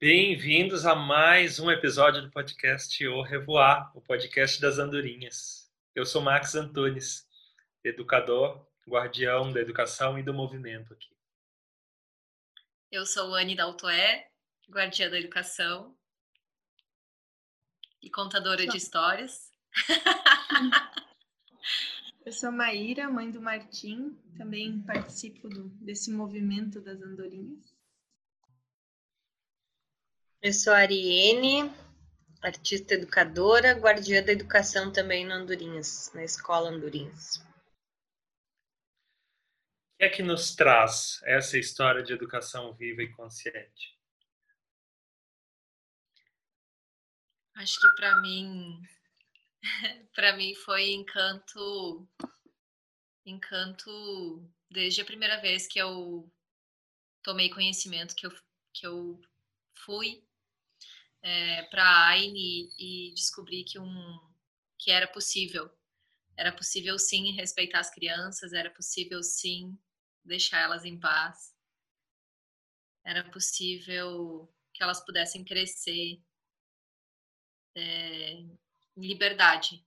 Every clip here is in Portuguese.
Bem-vindos a mais um episódio do podcast O Revoar, o podcast das andorinhas. Eu sou Max Antunes, educador, guardião da educação e do movimento aqui. Eu sou Anne Daltoé, guardiã da educação e contadora de histórias. Eu sou Maíra, mãe do Martim, também participo do, desse movimento das andorinhas. Eu sou a Ariene, artista educadora, guardiã da educação também no Andorinhas, na escola Andorinhas. O que é que nos traz essa história de educação viva e consciente? Acho que para mim para mim foi encanto encanto desde a primeira vez que eu tomei conhecimento que eu, que eu fui é, para a AINE e descobri que um que era possível era possível sim respeitar as crianças era possível sim deixar elas em paz era possível que elas pudessem crescer é, liberdade.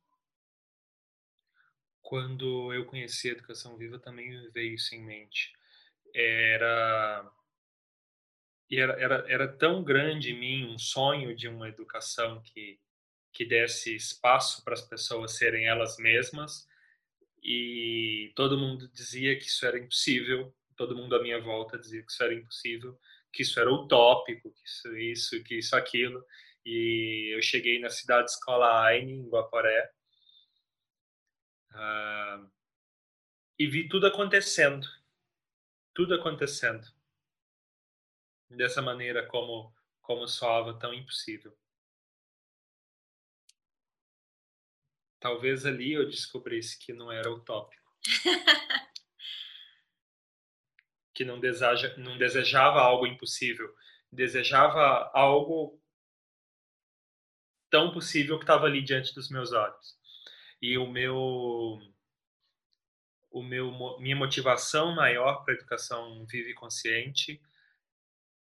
Quando eu conheci a educação viva, também veio isso em mente. Era era, era, era tão grande em mim um sonho de uma educação que, que desse espaço para as pessoas serem elas mesmas e todo mundo dizia que isso era impossível, todo mundo à minha volta dizia que isso era impossível, que isso era utópico, que isso, isso que isso, aquilo. E eu cheguei na cidade escola Aine, em Guaporé, uh, e vi tudo acontecendo. Tudo acontecendo. Dessa maneira como, como soava tão impossível. Talvez ali eu descobrisse que não era utópico. que não, deseja, não desejava algo impossível. Desejava algo tão possível que estava ali diante dos meus olhos. E o meu o meu minha motivação maior para a educação viva e consciente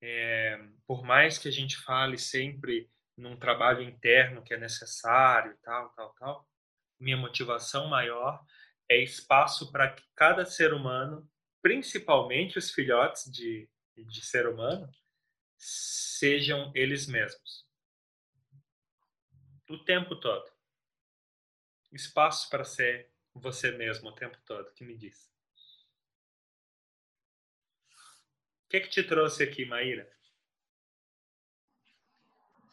é, por mais que a gente fale sempre num trabalho interno que é necessário, tal, tal, tal, minha motivação maior é espaço para que cada ser humano, principalmente os filhotes de, de ser humano, sejam eles mesmos o tempo todo. Espaço para ser você mesmo o tempo todo, que me diz. O que, é que te trouxe aqui, Maíra?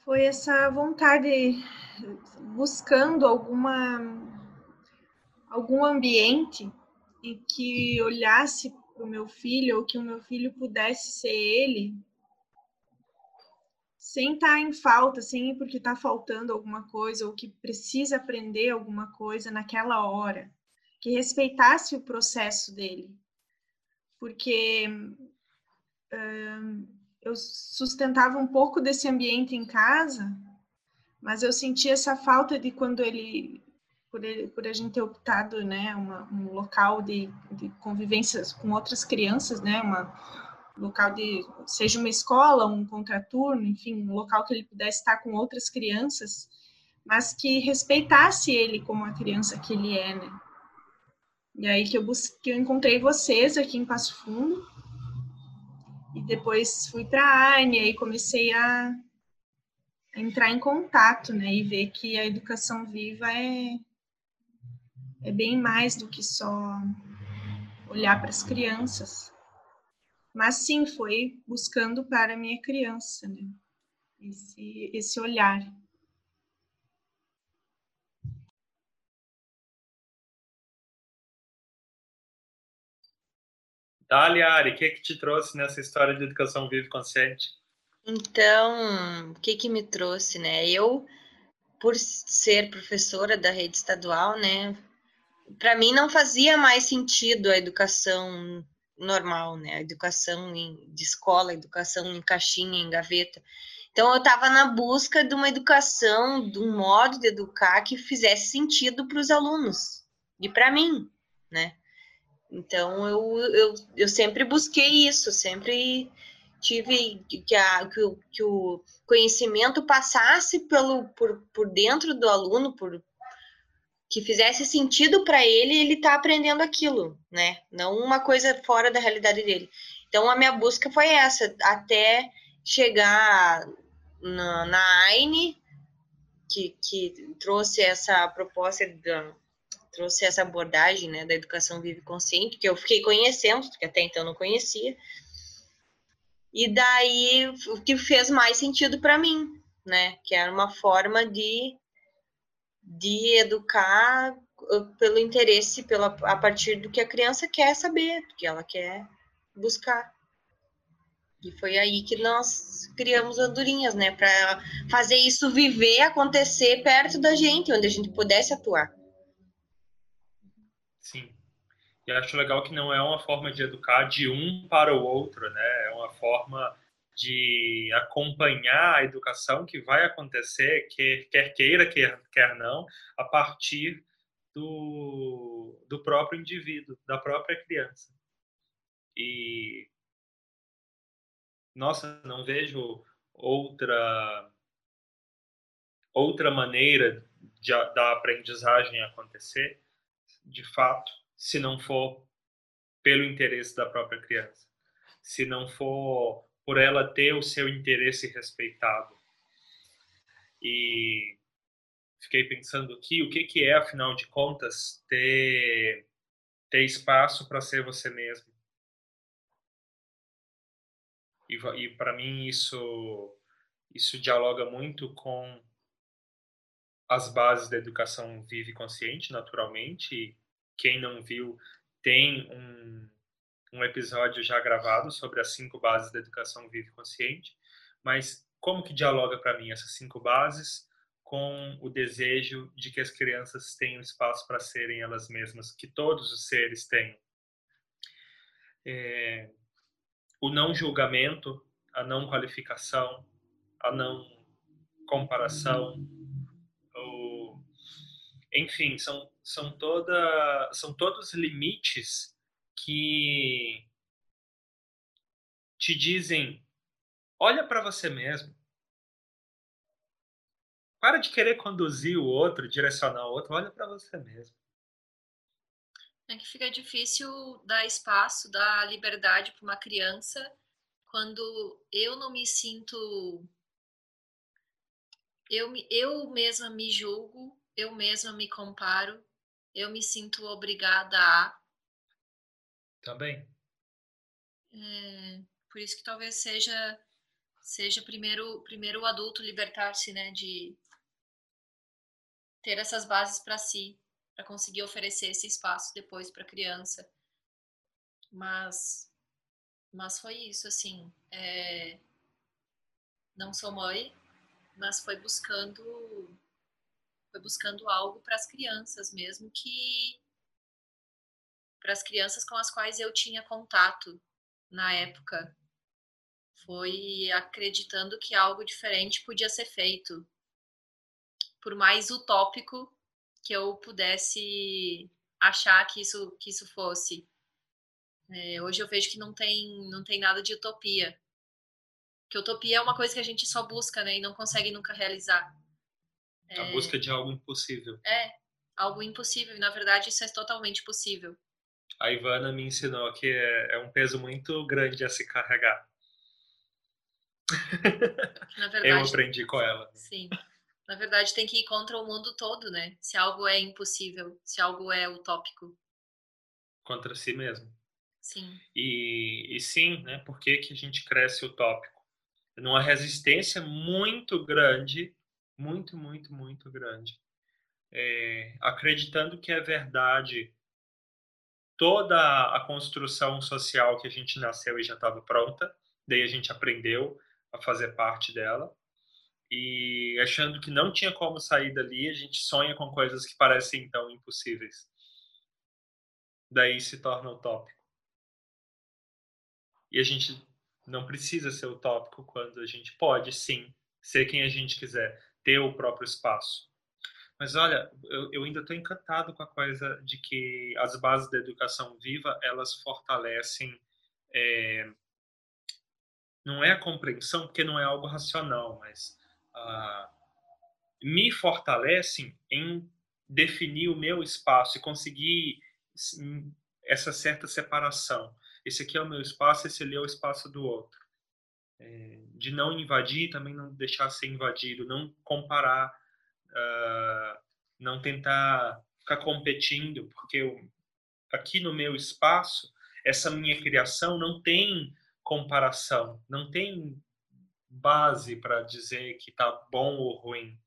Foi essa vontade, buscando alguma algum ambiente em que olhasse para o meu filho, ou que o meu filho pudesse ser ele, sem estar tá em falta, sem porque está faltando alguma coisa ou que precisa aprender alguma coisa naquela hora, que respeitasse o processo dele, porque eu sustentava um pouco desse ambiente em casa, mas eu sentia essa falta de quando ele por, ele, por a gente ter optado, né, uma, um local de, de convivência com outras crianças, né, uma, local de seja uma escola, um contraturno, enfim, um local que ele pudesse estar com outras crianças, mas que respeitasse ele como a criança que ele é, né? E aí que eu busquei, eu encontrei vocês aqui em Passo Fundo. E depois fui para a Arne e comecei a, entrar em contato, né, e ver que a educação viva é é bem mais do que só olhar para as crianças. Mas sim, foi buscando para a minha criança, né? Esse, esse olhar. Dali, Ari, o que, que te trouxe nessa história de educação viva e consciente? Então, o que que me trouxe, né? Eu, por ser professora da rede estadual, né, para mim não fazia mais sentido a educação normal, né? A educação em, de escola, educação em caixinha, em gaveta. Então, eu estava na busca de uma educação, de um modo de educar que fizesse sentido para os alunos e para mim, né? Então, eu, eu, eu sempre busquei isso, sempre tive que, a, que, o, que o conhecimento passasse pelo, por, por dentro do aluno, por, que fizesse sentido para ele, ele está aprendendo aquilo, né? Não uma coisa fora da realidade dele. Então a minha busca foi essa, até chegar na, na AINE, que, que trouxe essa proposta da, trouxe essa abordagem né, da educação vive consciente, que eu fiquei conhecendo, que até então não conhecia. E daí o que fez mais sentido para mim, né? Que era uma forma de, de educar uh, pelo interesse, pela, a partir do que a criança quer saber, do que ela quer buscar. E foi aí que nós criamos Andorinhas, né? Para fazer isso viver, acontecer perto da gente, onde a gente pudesse atuar. Sim. E acho legal que não é uma forma de educar de um para o outro, né? É uma forma de acompanhar a educação que vai acontecer, quer, quer queira, quer, quer não, a partir do, do próprio indivíduo, da própria criança. E nossa, não vejo outra outra maneira de, da aprendizagem acontecer, de fato, se não for pelo interesse da própria criança, se não for por ela ter o seu interesse respeitado. E fiquei pensando aqui, o que, que é, afinal de contas, ter, ter espaço para ser você mesmo? E, e para mim isso isso dialoga muito com as bases da educação vive consciente, naturalmente. Quem não viu tem um, um episódio já gravado sobre as cinco bases da educação vive consciente. Mas como que dialoga para mim essas cinco bases com o desejo de que as crianças tenham espaço para serem elas mesmas, que todos os seres tenham? É, o não julgamento, a não qualificação, a não comparação, enfim, são, são, toda, são todos limites que te dizem: olha para você mesmo. Para de querer conduzir o outro, direcionar o outro, olha para você mesmo. É que fica difícil dar espaço, dar liberdade para uma criança quando eu não me sinto. Eu, eu mesma me julgo, eu mesma me comparo, eu me sinto obrigada a. Também. É, por isso que talvez seja seja primeiro primeiro o adulto libertar-se, né, de ter essas bases para si para conseguir oferecer esse espaço depois para a criança. Mas, mas foi isso, assim. É, não sou mãe, mas foi buscando, foi buscando algo para as crianças mesmo que para as crianças com as quais eu tinha contato na época. Foi acreditando que algo diferente podia ser feito. Por mais utópico que eu pudesse achar que isso que isso fosse. É, hoje eu vejo que não tem não tem nada de utopia. Que utopia é uma coisa que a gente só busca, né, e não consegue nunca realizar. É, a busca de algo impossível. É, algo impossível. E na verdade isso é totalmente possível. A Ivana me ensinou que é, é um peso muito grande a se carregar. Verdade, eu aprendi com ela. Sim na verdade, tem que ir contra o mundo todo, né? Se algo é impossível, se algo é utópico. Contra si mesmo. Sim. E, e sim, né? Por que, que a gente cresce utópico? Numa resistência muito grande, muito, muito, muito grande. É, acreditando que é verdade toda a construção social que a gente nasceu e já estava pronta, daí a gente aprendeu a fazer parte dela e achando que não tinha como sair dali, a gente sonha com coisas que parecem então impossíveis. Daí se torna utópico. E a gente não precisa ser utópico quando a gente pode, sim, ser quem a gente quiser, ter o próprio espaço. Mas olha, eu, eu ainda estou encantado com a coisa de que as bases da educação viva elas fortalecem é, não é a compreensão, porque não é algo racional, mas uh, me fortalecem em definir o meu espaço e conseguir essa certa separação. Esse aqui é o meu espaço, esse ali é o espaço do outro. De não invadir, também não deixar ser invadido, não comparar, uh, não tentar ficar competindo, porque eu, aqui no meu espaço, essa minha criação não tem comparação, não tem base para dizer que tá bom ou ruim.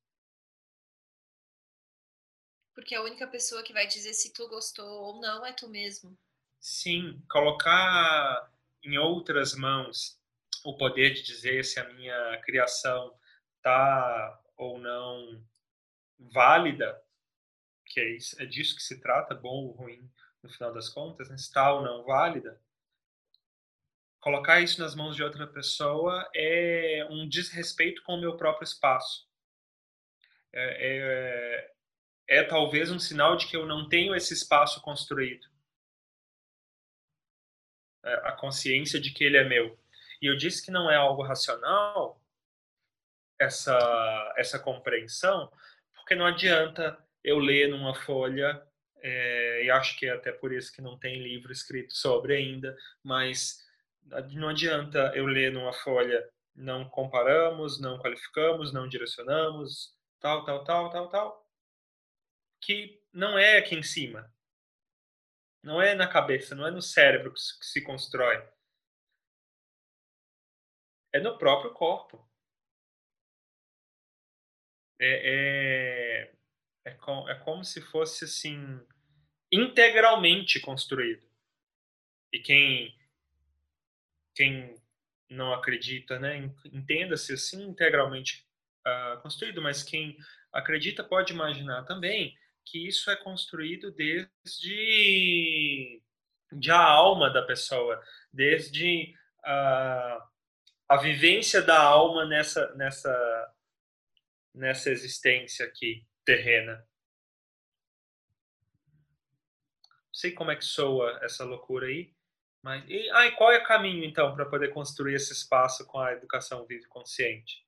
Porque a única pessoa que vai dizer se tu gostou ou não é tu mesmo. Sim, colocar em outras mãos o poder de dizer se a minha criação tá ou não válida, que é, isso, é disso que se trata, bom ou ruim, no final das contas, né? está ou não válida, colocar isso nas mãos de outra pessoa é um desrespeito com o meu próprio espaço. É, é, é talvez um sinal de que eu não tenho esse espaço construído. É a consciência de que ele é meu. E eu disse que não é algo racional essa essa compreensão, porque não adianta eu ler numa folha é, e acho que é até por isso que não tem livro escrito sobre ainda, mas não adianta eu ler numa folha não comparamos, não qualificamos, não direcionamos, tal, tal, tal, tal, tal que não é aqui em cima. Não é na cabeça, não é no cérebro que se constrói. É no próprio corpo. É, é, é, com, é como se fosse assim integralmente construído. E quem quem não acredita, né, entenda-se assim integralmente uh, construído, mas quem acredita pode imaginar também que isso é construído desde de a alma da pessoa, desde a, a vivência da alma nessa, nessa, nessa existência aqui terrena. Não sei como é que soa essa loucura aí, mas e, ah, qual é o caminho então para poder construir esse espaço com a educação vive consciente?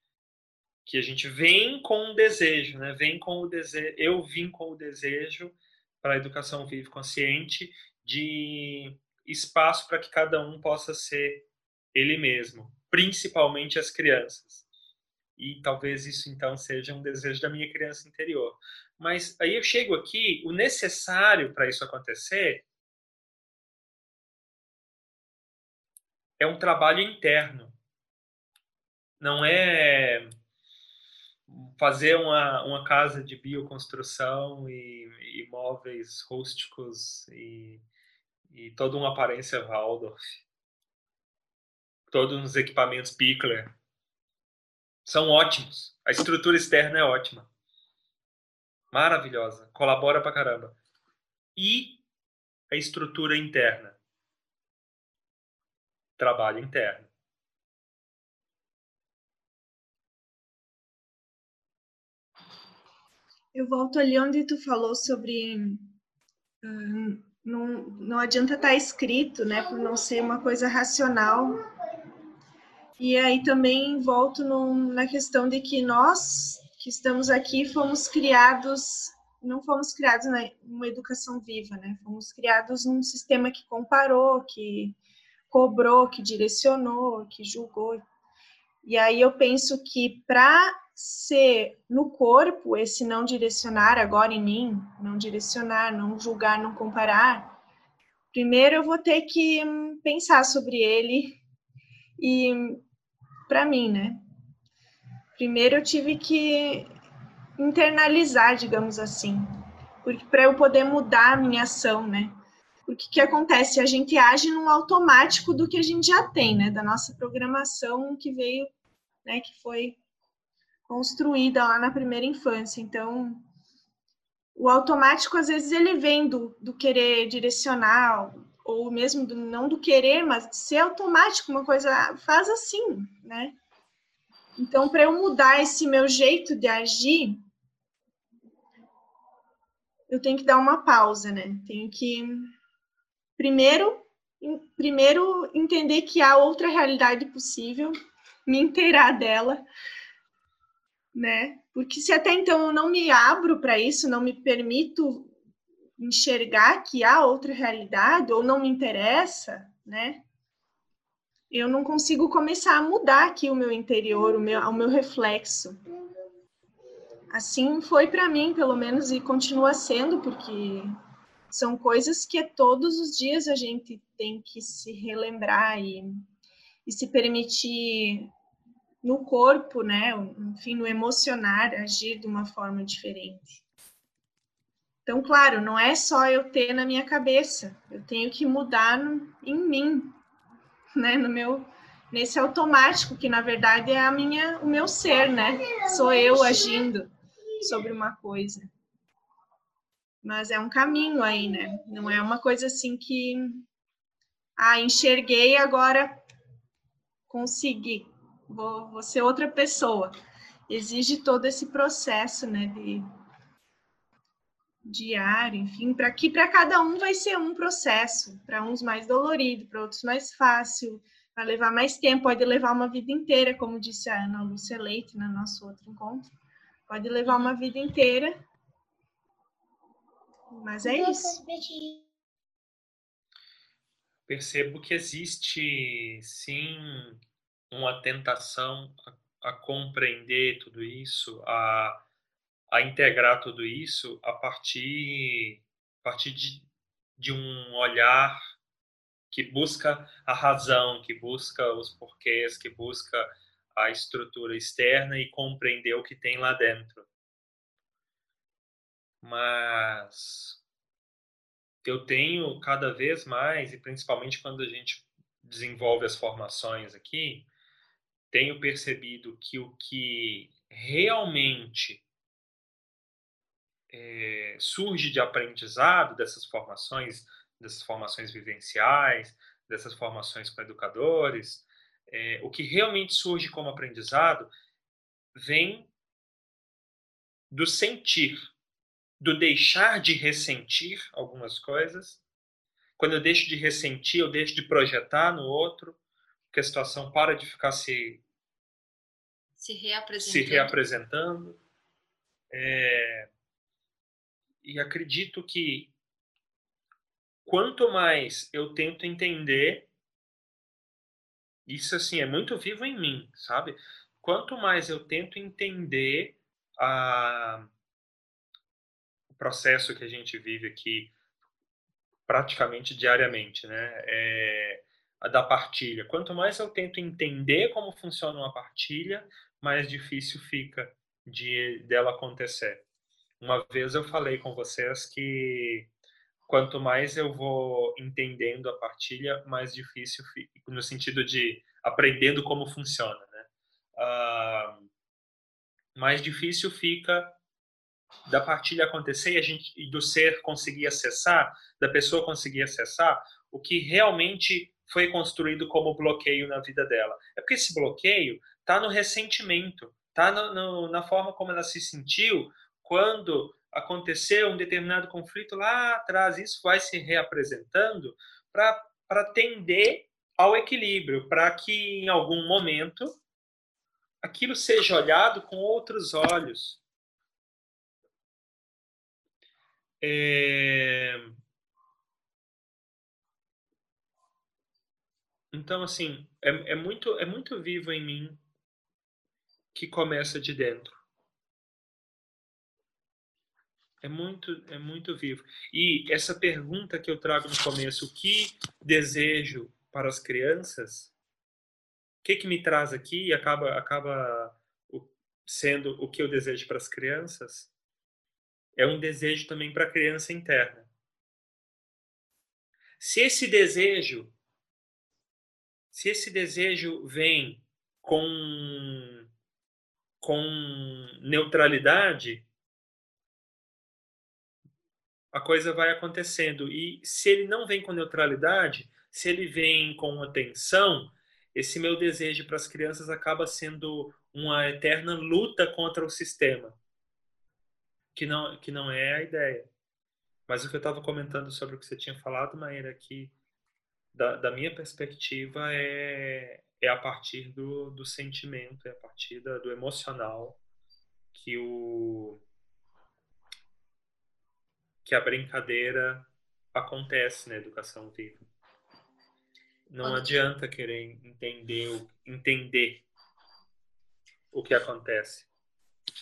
que a gente vem com um desejo, né? Vem com o desejo, eu vim com o desejo para a educação vive consciente de espaço para que cada um possa ser ele mesmo, principalmente as crianças. E talvez isso então seja um desejo da minha criança interior. Mas aí eu chego aqui, o necessário para isso acontecer é um trabalho interno. Não é fazer uma, uma casa de bioconstrução e, imóveis rústicos e, e toda uma aparência Waldorf. Todos os equipamentos Pickler. São ótimos. A estrutura externa é ótima. Maravilhosa. Colabora pra caramba. E a estrutura interna. Trabalho interno. Eu volto ali onde tu falou sobre hum, não, não adianta estar tá escrito, né, por não ser uma coisa racional. E aí também volto no, na questão de que nós que estamos aqui fomos criados, não fomos criados numa educação viva, né? Fomos criados num sistema que comparou, que cobrou, que direcionou, que julgou. E aí eu penso que para ser no corpo esse não direcionar agora em mim, não direcionar, não julgar, não comparar, primeiro eu vou ter que hum, pensar sobre ele e para mim, né? Primeiro eu tive que internalizar, digamos assim, porque para eu poder mudar a minha ação, né? O que acontece? A gente age num automático do que a gente já tem, né? Da nossa programação que veio, né? Que foi construída lá na primeira infância. Então, o automático, às vezes, ele vem do, do querer direcionar, ou mesmo do, não do querer, mas de ser automático, uma coisa faz assim, né? Então, para eu mudar esse meu jeito de agir, eu tenho que dar uma pausa, né? Tenho que, primeiro, primeiro entender que há outra realidade possível, me inteirar dela, né? Porque se até então eu não me abro para isso, não me permito enxergar que há outra realidade ou não me interessa, né? Eu não consigo começar a mudar aqui o meu interior, o meu, o meu reflexo. Assim foi para mim, pelo menos, e continua sendo, porque são coisas que todos os dias a gente tem que se relembrar e, e se permitir no corpo, né, enfim, no emocionar, agir de uma forma diferente. Então, claro, não é só eu ter na minha cabeça, eu tenho que mudar no, em mim, né, no meu nesse automático que na verdade é a minha o meu ser, né? Sou eu agindo sobre uma coisa. Mas é um caminho aí, né? Não é uma coisa assim que ah, enxerguei agora consegui, vou, vou ser outra pessoa. Exige todo esse processo, né, de diário, enfim, para que para cada um vai ser um processo, para uns mais dolorido, para outros mais fácil, vai levar mais tempo, pode levar uma vida inteira, como disse a Ana Lúcia Leite no nosso outro encontro, pode levar uma vida inteira. Mas é isso. Percebo que existe, sim, uma tentação a, a compreender tudo isso, a, a integrar tudo isso a partir, a partir de, de um olhar que busca a razão, que busca os porquês, que busca a estrutura externa e compreender o que tem lá dentro. Mas eu tenho cada vez mais, e principalmente quando a gente desenvolve as formações aqui, tenho percebido que o que realmente é, surge de aprendizado dessas formações, dessas formações vivenciais, dessas formações com educadores, é, o que realmente surge como aprendizado vem do sentir, do deixar de ressentir algumas coisas. Quando eu deixo de ressentir, eu deixo de projetar no outro, porque a situação para de ficar se se reapresentando. Se reapresentando. É... E acredito que quanto mais eu tento entender, isso assim é muito vivo em mim, sabe? Quanto mais eu tento entender a processo que a gente vive aqui praticamente diariamente, né? É a da partilha. Quanto mais eu tento entender como funciona uma partilha, mais difícil fica de dela acontecer. Uma vez eu falei com vocês que quanto mais eu vou entendendo a partilha, mais difícil fica, no sentido de aprendendo como funciona, né? Uh, mais difícil fica da partilha acontecer e, a gente, e do ser conseguir acessar, da pessoa conseguir acessar o que realmente foi construído como bloqueio na vida dela. É porque esse bloqueio está no ressentimento, está na forma como ela se sentiu quando aconteceu um determinado conflito lá atrás. Isso vai se reapresentando para tender ao equilíbrio, para que em algum momento aquilo seja olhado com outros olhos, É... Então, assim, é, é, muito, é muito vivo em mim que começa de dentro. É muito, é muito vivo. E essa pergunta que eu trago no começo, o que desejo para as crianças, o que, que me traz aqui e acaba, acaba sendo o que eu desejo para as crianças, é um desejo também para a criança interna. Se esse desejo, se esse desejo vem com com neutralidade, a coisa vai acontecendo. E se ele não vem com neutralidade, se ele vem com atenção, esse meu desejo para as crianças acaba sendo uma eterna luta contra o sistema que não, que não é a ideia. Mas o que eu estava comentando sobre o que você tinha falado, Maíra, é que da, da minha perspectiva, é, é a partir do, do sentimento, é a partir da, do emocional que o que a brincadeira acontece na educação viva. Não adianta querer entender, entender o que acontece.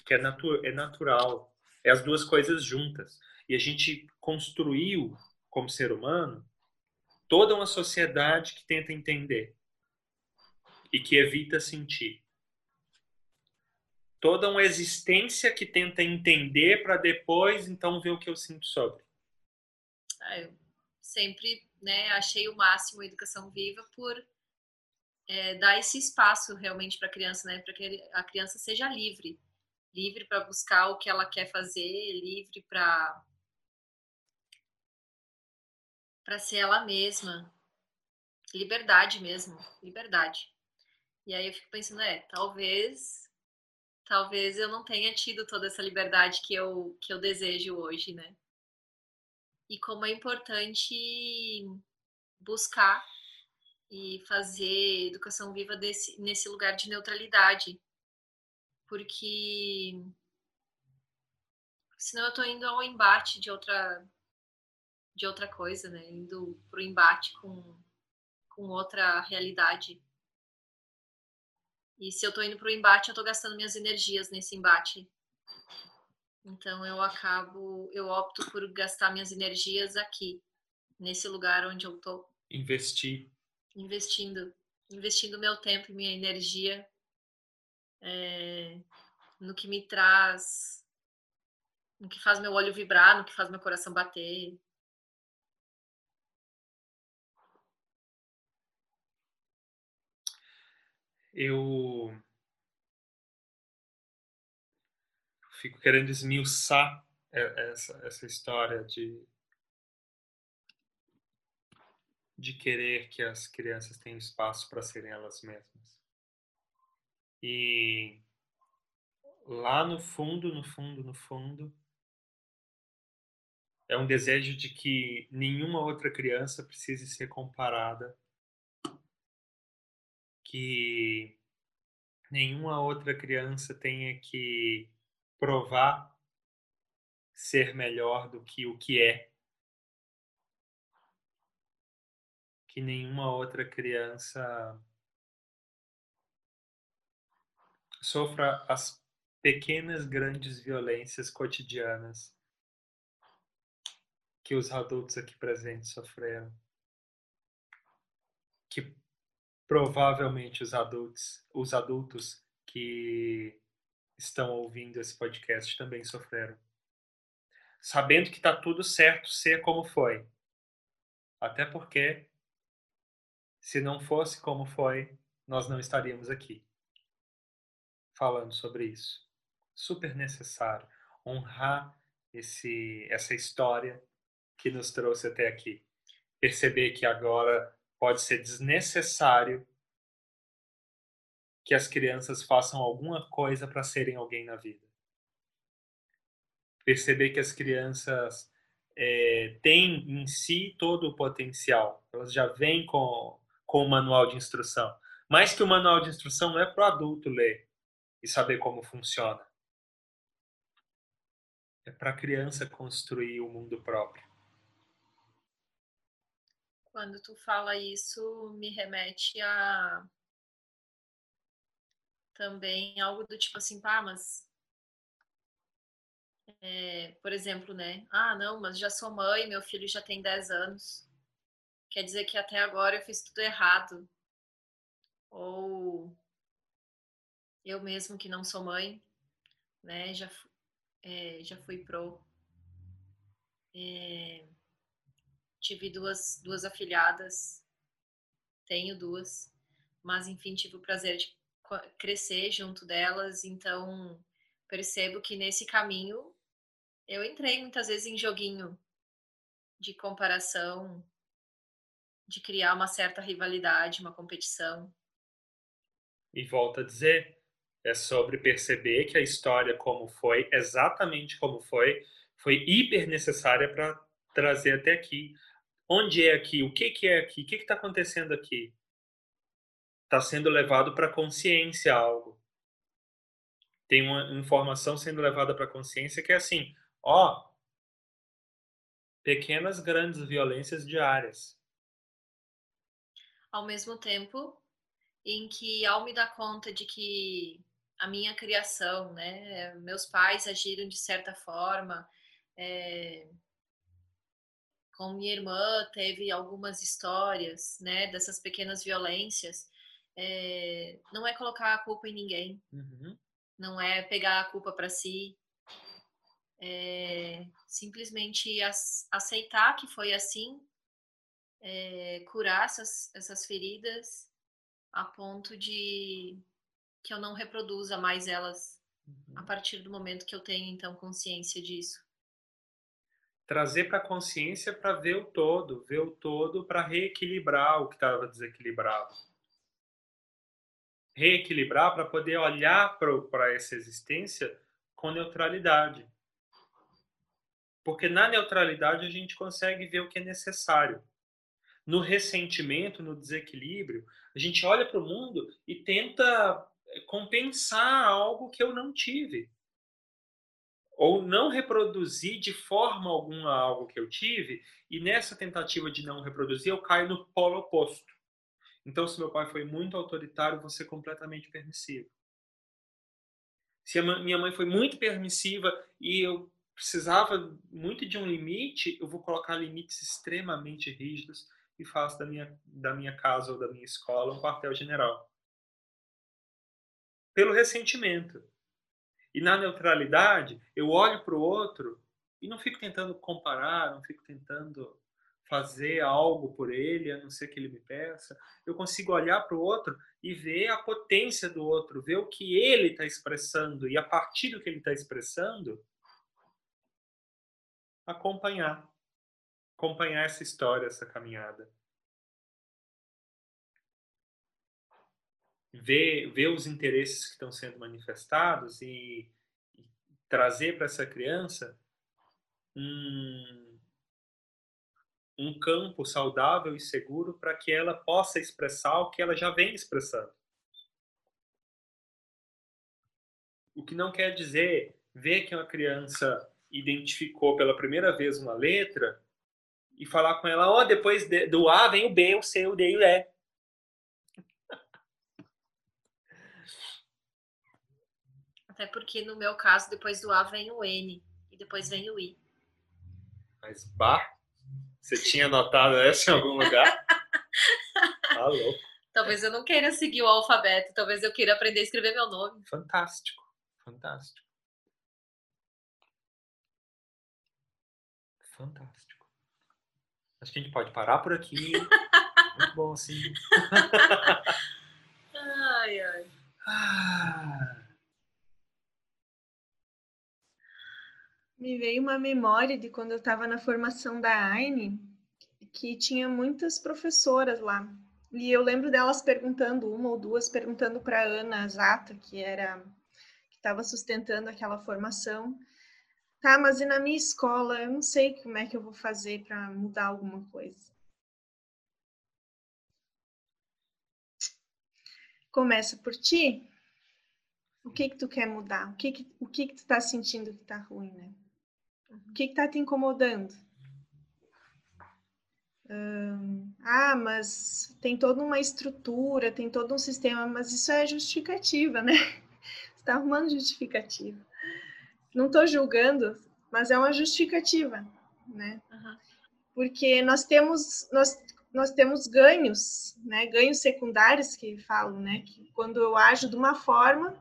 Que é, natu é natural. É as duas coisas juntas. E a gente construiu, como ser humano, toda uma sociedade que tenta entender e que evita sentir. Toda uma existência que tenta entender para depois então ver o que eu sinto sobre. Ah, eu sempre né, achei o máximo a educação viva por é, dar esse espaço realmente para a criança, né, para que a criança seja livre, livre para buscar o que ela quer fazer, livre para para ser ela mesma, liberdade mesmo, liberdade. E aí eu fico pensando, é, talvez talvez eu não tenha tido toda essa liberdade que eu que eu desejo hoje, né? e como é importante buscar e fazer educação viva desse, nesse lugar de neutralidade. Porque senão eu estou indo ao embate de outra de outra coisa, né? Indo pro embate com, com outra realidade. E se eu estou indo pro embate, eu estou gastando minhas energias nesse embate então eu acabo, eu opto por gastar minhas energias aqui, nesse lugar onde eu tô. Investir. Investindo. Investindo meu tempo e minha energia é, no que me traz, no que faz meu olho vibrar, no que faz meu coração bater. Eu fico querendo esmiuçar essa, essa história de, de querer que as crianças tenham espaço para serem elas mesmas. E lá no fundo, no fundo, no fundo, é um desejo de que nenhuma outra criança precise ser comparada, que nenhuma outra criança tenha que provar ser melhor do que o que é. Que nenhuma outra criança sofra as pequenas, grandes violências cotidianas que os adultos aqui presentes sofreram. Que provavelmente os adultos, os adultos que estão ouvindo esse podcast também sofreram. Sabendo que está tudo certo ser como foi. Até porque, se não fosse como foi, nós não estaríamos aqui falando sobre isso. Super necessário honrar esse, essa história que nos trouxe até aqui. Perceber que agora pode ser desnecessário que as crianças façam alguma coisa para serem alguém na vida. Perceber que as crianças é, têm em si todo o potencial, elas já vêm com, com o manual de instrução. Mais que o manual de instrução não é para o adulto ler e saber como funciona. É para a criança construir o mundo próprio. Quando tu fala isso, me remete a também algo do tipo assim, pá, mas. É, por exemplo, né? Ah, não, mas já sou mãe, meu filho já tem 10 anos. Quer dizer que até agora eu fiz tudo errado. Ou eu mesmo que não sou mãe, né? Já, é, já fui pro. É, tive duas, duas afilhadas, tenho duas, mas enfim, tive o prazer de crescer junto delas, então percebo que nesse caminho eu entrei muitas vezes em joguinho de comparação, de criar uma certa rivalidade, uma competição. E volto a dizer, é sobre perceber que a história como foi, exatamente como foi, foi hiper necessária para trazer até aqui. Onde é aqui? O que, que é aqui? O que está acontecendo aqui? Está sendo levado para a consciência algo. Tem uma informação sendo levada para a consciência que é assim: ó, pequenas, grandes violências diárias. Ao mesmo tempo em que, ao me dar conta de que a minha criação, né, meus pais agiram de certa forma, é, com minha irmã teve algumas histórias, né, dessas pequenas violências, é, não é colocar a culpa em ninguém, uhum. não é pegar a culpa para si, é simplesmente aceitar que foi assim, é, curar essas, essas feridas a ponto de que eu não reproduza mais elas uhum. a partir do momento que eu tenho então consciência disso trazer para a consciência para ver o todo, ver o todo para reequilibrar o que estava desequilibrado. Reequilibrar para poder olhar para essa existência com neutralidade. Porque na neutralidade a gente consegue ver o que é necessário. No ressentimento, no desequilíbrio, a gente olha para o mundo e tenta eh, compensar algo que eu não tive ou não reproduzir de forma alguma algo que eu tive, e nessa tentativa de não reproduzir, eu caio no polo oposto. Então, se meu pai foi muito autoritário, vou ser completamente permissivo. Se a minha mãe foi muito permissiva e eu precisava muito de um limite, eu vou colocar limites extremamente rígidos e faço da minha, da minha casa ou da minha escola um quartel-general. Pelo ressentimento. E na neutralidade, eu olho para o outro e não fico tentando comparar, não fico tentando fazer algo por ele, a não ser que ele me peça. Eu consigo olhar para o outro e ver a potência do outro, ver o que ele está expressando e a partir do que ele está expressando, acompanhar, acompanhar essa história, essa caminhada. Ver, ver os interesses que estão sendo manifestados e, e trazer para essa criança um, um campo saudável e seguro para que ela possa expressar o que ela já vem expressando. O que não quer dizer ver que uma criança identificou pela primeira vez uma letra e falar com ela, ó, oh, depois do A vem o B, o C, o D e o E. Até porque no meu caso, depois do A vem o N e depois vem o I. Mas bah, você tinha notado essa em algum lugar? Alô. Talvez eu não queira seguir o alfabeto, talvez eu queira aprender a escrever meu nome. Fantástico, fantástico. Fantástico. Acho que a gente pode parar por aqui. Muito bom, sim. ai, ai. Me veio uma memória de quando eu estava na formação da AINE, que tinha muitas professoras lá. E eu lembro delas perguntando, uma ou duas, perguntando para a Ana Zata, que era que estava sustentando aquela formação. Tá, mas e na minha escola? Eu não sei como é que eu vou fazer para mudar alguma coisa. Começa por ti. O que que tu quer mudar? O que que, o que, que tu está sentindo que está ruim, né? O que está te incomodando? ah, mas tem toda uma estrutura, tem todo um sistema, mas isso é justificativa, né? Você está arrumando justificativa. Não estou julgando, mas é uma justificativa, né? Uhum. Porque nós temos, nós, nós temos ganhos, né? Ganhos secundários que falam, né? Que quando eu ajo de uma forma,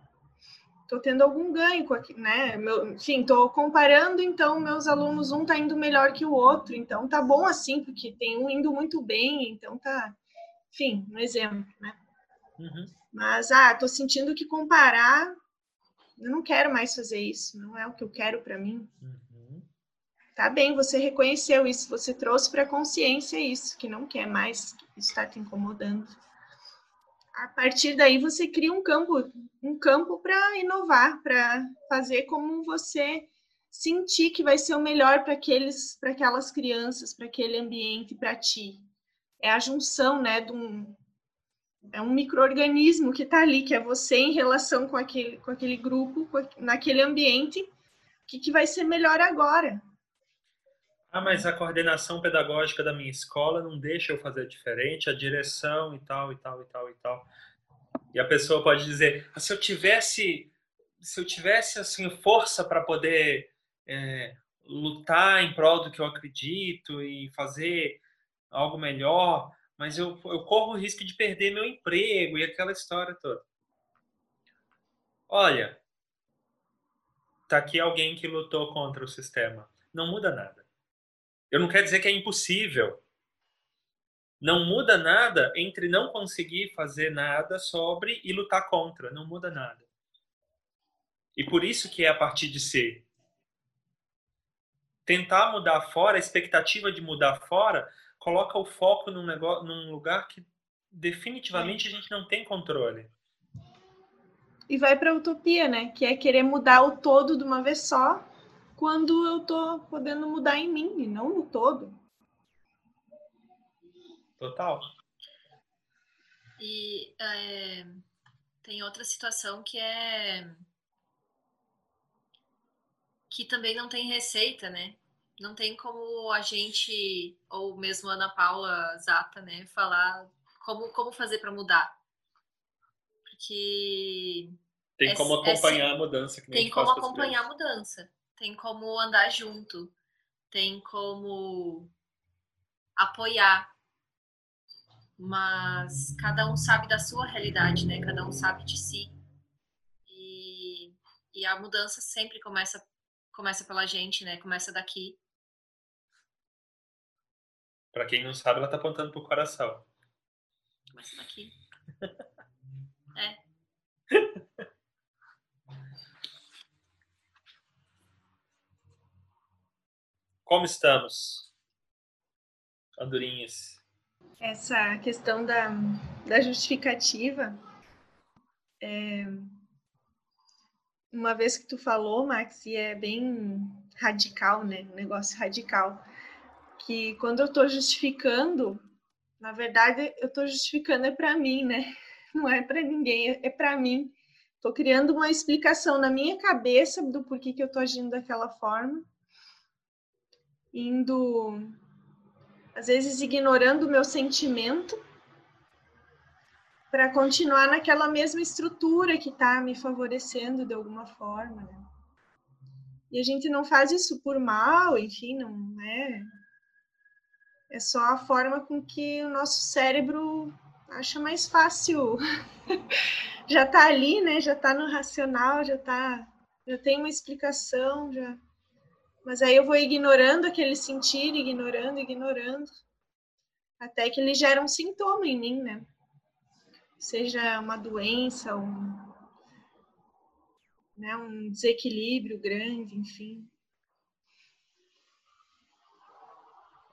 estou tendo algum ganho com aqui, né? Meu, enfim, estou comparando, então meus alunos um está indo melhor que o outro, então tá bom assim, porque tem um indo muito bem, então tá, enfim, um exemplo, né? Uhum. Mas ah, estou sentindo que comparar, eu não quero mais fazer isso, não é o que eu quero para mim. Uhum. Tá bem, você reconheceu isso, você trouxe para a consciência isso, que não quer mais, que isso está te incomodando a partir daí você cria um campo, um campo para inovar, para fazer como você sentir que vai ser o melhor para aqueles, para aquelas crianças, para aquele ambiente, para ti. É a junção, né, de um é um microorganismo que está ali, que é você em relação com aquele, com aquele grupo, naquele ambiente, o que, que vai ser melhor agora. Ah, mas a coordenação pedagógica da minha escola não deixa eu fazer diferente, a direção e tal, e tal, e tal, e tal. E a pessoa pode dizer, ah, se eu tivesse, se eu tivesse assim força para poder é, lutar em prol do que eu acredito e fazer algo melhor, mas eu, eu corro o risco de perder meu emprego e aquela história toda. Olha, tá aqui alguém que lutou contra o sistema. Não muda nada. Eu não quero dizer que é impossível. Não muda nada entre não conseguir fazer nada sobre e lutar contra. Não muda nada. E por isso que é a partir de ser. Tentar mudar fora, a expectativa de mudar fora, coloca o foco num, negócio, num lugar que definitivamente a gente não tem controle. E vai para a utopia, né? Que é querer mudar o todo de uma vez só quando eu tô podendo mudar em mim e não no todo. Total. E é, tem outra situação que é que também não tem receita, né? Não tem como a gente, ou mesmo Ana Paula Zata, né, falar como, como fazer para mudar. Porque. Tem como é, acompanhar é, a mudança. Que tem como acompanhar a mudança tem como andar junto, tem como apoiar. Mas cada um sabe da sua realidade, né? Cada um sabe de si. E, e a mudança sempre começa começa pela gente, né? Começa daqui. Para quem não sabe, ela tá apontando pro coração. Começa daqui. é. Como estamos, andorinhas? Essa questão da, da justificativa, é, uma vez que tu falou, Max, e é bem radical, né? Um negócio radical. Que quando eu estou justificando, na verdade, eu estou justificando é para mim, né? Não é para ninguém, é, é para mim. Estou criando uma explicação na minha cabeça do porquê que eu estou agindo daquela forma indo, às vezes, ignorando o meu sentimento para continuar naquela mesma estrutura que está me favorecendo de alguma forma. Né? E a gente não faz isso por mal, enfim, não é. É só a forma com que o nosso cérebro acha mais fácil. já está ali, né? Já está no racional, já tá, já tem uma explicação, já mas aí eu vou ignorando aquele sentir, ignorando, ignorando, até que ele gera um sintoma em mim, né? Seja uma doença, um, né, um desequilíbrio grande, enfim.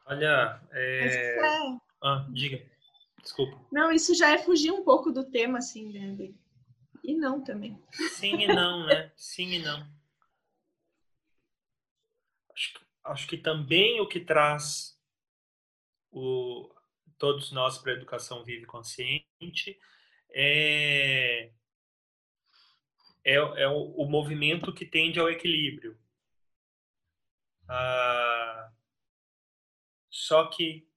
Olha, é... é... Ah, diga. Desculpa. Não, isso já é fugir um pouco do tema, assim, né? E não também. Sim e não, né? Sim e não acho que também o que traz o, todos nós para a educação vive consciente é, é, é o, o, movimento que tende ao equilíbrio. Ah, só que,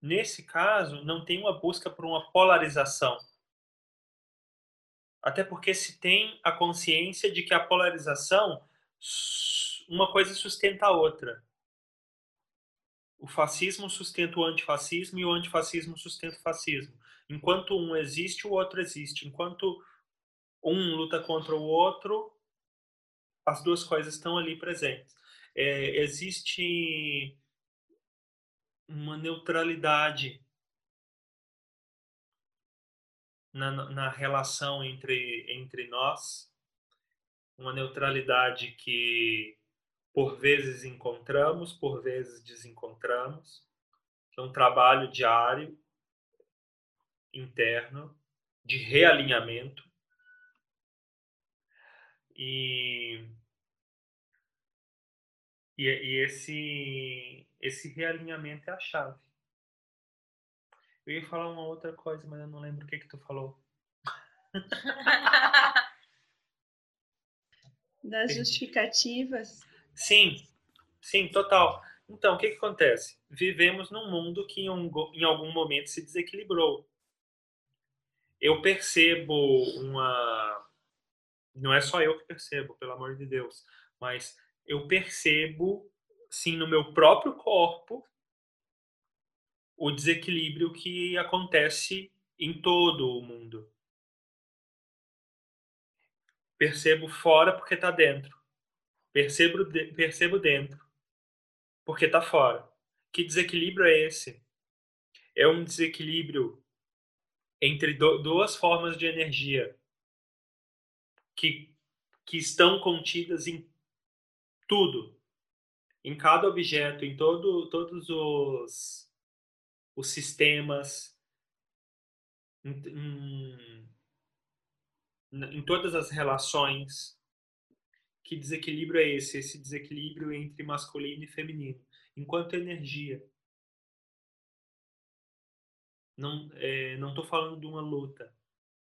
nesse caso, não tem uma busca por uma polarização. Até porque se tem a consciência de que a polarização, uma coisa sustenta a outra o fascismo sustenta o antifascismo e o antifascismo sustenta o fascismo. Enquanto um existe, o outro existe. Enquanto um luta contra o outro, as duas coisas estão ali presentes. É, existe uma neutralidade na, na relação entre, entre nós, uma neutralidade que por vezes encontramos, por vezes desencontramos. É um trabalho diário, interno, de realinhamento. E E, e esse, esse realinhamento é a chave. Eu ia falar uma outra coisa, mas eu não lembro o que que tu falou. Das justificativas. Sim, sim, total. Então, o que, que acontece? Vivemos num mundo que em, um, em algum momento se desequilibrou. Eu percebo uma. Não é só eu que percebo, pelo amor de Deus, mas eu percebo, sim, no meu próprio corpo, o desequilíbrio que acontece em todo o mundo. Percebo fora porque está dentro. Percebo, percebo dentro porque está fora. Que desequilíbrio é esse? É um desequilíbrio entre duas formas de energia que, que estão contidas em tudo, em cada objeto, em todo, todos os, os sistemas, em, em, em todas as relações. Que desequilíbrio é esse? Esse desequilíbrio entre masculino e feminino, enquanto energia. Não é, não estou falando de uma luta,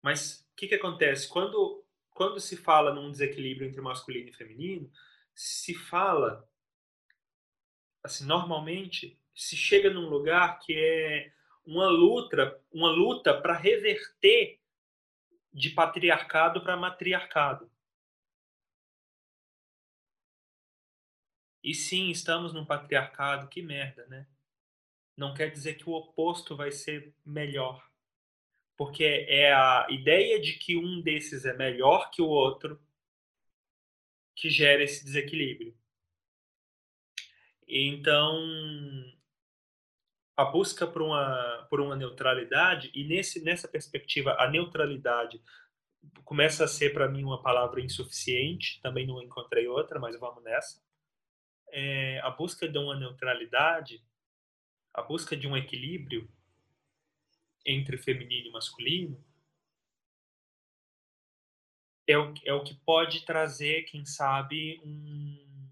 mas o que, que acontece quando quando se fala num desequilíbrio entre masculino e feminino? Se fala assim normalmente se chega num lugar que é uma luta, uma luta para reverter de patriarcado para matriarcado. E sim, estamos num patriarcado, que merda, né? Não quer dizer que o oposto vai ser melhor. Porque é a ideia de que um desses é melhor que o outro que gera esse desequilíbrio. Então, a busca por uma, por uma neutralidade, e nesse, nessa perspectiva, a neutralidade começa a ser para mim uma palavra insuficiente, também não encontrei outra, mas vamos nessa é, a busca de uma neutralidade, a busca de um equilíbrio entre feminino e masculino, é o, é o que pode trazer, quem sabe, um,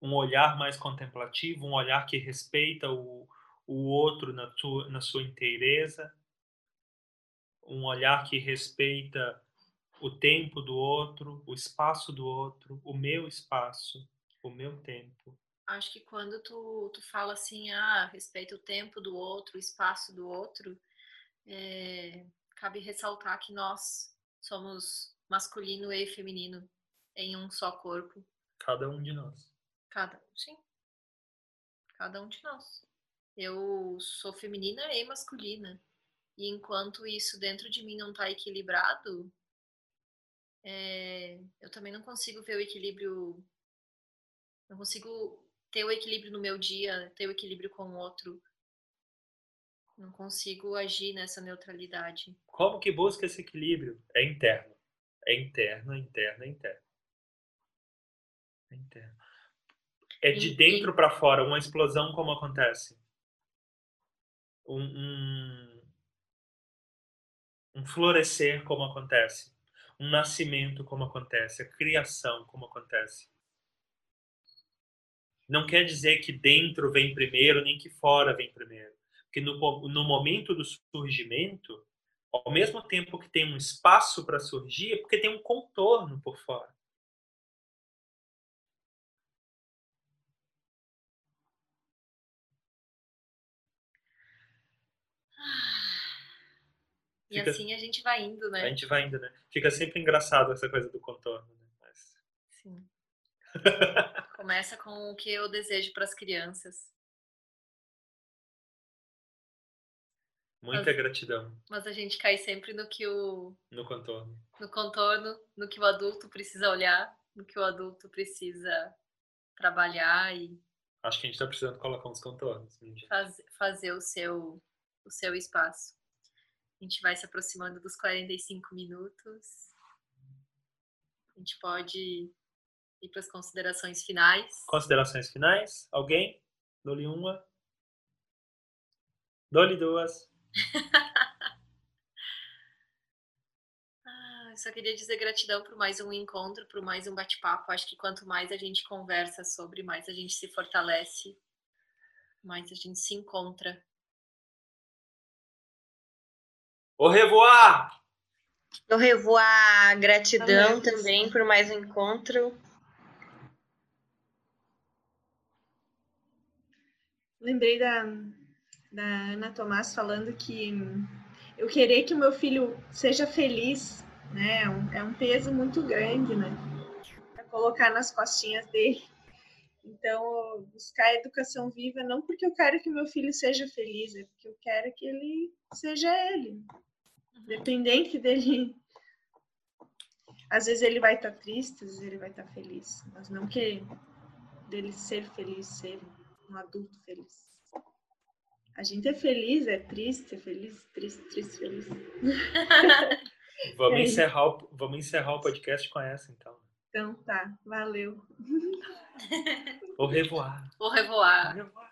um olhar mais contemplativo, um olhar que respeita o, o outro na, tu, na sua inteireza, um olhar que respeita o tempo do outro, o espaço do outro, o meu espaço, o meu tempo. Acho que quando tu, tu fala assim, ah, respeita o tempo do outro, o espaço do outro, é, cabe ressaltar que nós somos masculino e feminino em um só corpo. Cada um de nós. Cada um, sim. Cada um de nós. Eu sou feminina e masculina. E enquanto isso dentro de mim não está equilibrado, é, eu também não consigo ver o equilíbrio, não consigo ter o equilíbrio no meu dia, ter o equilíbrio com o outro. Não consigo agir nessa neutralidade. Como que busca esse equilíbrio? É interno. É interno, é interno, é interno. É interno. É de dentro para fora, uma explosão como acontece. Um, um, um florescer como acontece um nascimento como acontece, a criação como acontece. Não quer dizer que dentro vem primeiro, nem que fora vem primeiro. Porque no, no momento do surgimento, ao mesmo tempo que tem um espaço para surgir, é porque tem um contorno por fora. E Fica... assim a gente vai indo, né? A gente vai indo, né? Fica sempre engraçado essa coisa do contorno, né? Mas... Sim. Começa com o que eu desejo para as crianças. Muita mas, gratidão. Mas a gente cai sempre no que o. No contorno. No contorno, no que o adulto precisa olhar, no que o adulto precisa trabalhar e. Acho que a gente está precisando colocar uns contornos. Faz, fazer o seu, o seu espaço. A gente vai se aproximando dos 45 minutos. A gente pode ir para as considerações finais. Considerações finais? Alguém? Dou-lhe uma. Dou-lhe duas. Eu só queria dizer gratidão por mais um encontro, por mais um bate-papo. Acho que quanto mais a gente conversa sobre, mais a gente se fortalece, mais a gente se encontra. Au revoir! Au revoir! Gratidão Valeu, também por mais um encontro. Lembrei da, da Ana Tomás falando que eu querer que o meu filho seja feliz, né? É um, é um peso muito grande, né? Para colocar nas costinhas dele. Então, buscar a educação viva não porque eu quero que meu filho seja feliz, é porque eu quero que ele seja ele. Independente dele. Às vezes ele vai estar triste, às vezes ele vai estar feliz, mas não que dele ser feliz, ser um adulto feliz. A gente é feliz, é triste, é feliz, triste, triste, feliz. vamos, é encerrar o, vamos encerrar o podcast com essa, então. Então tá, valeu. Au revoir. Au revoir. Au revoir.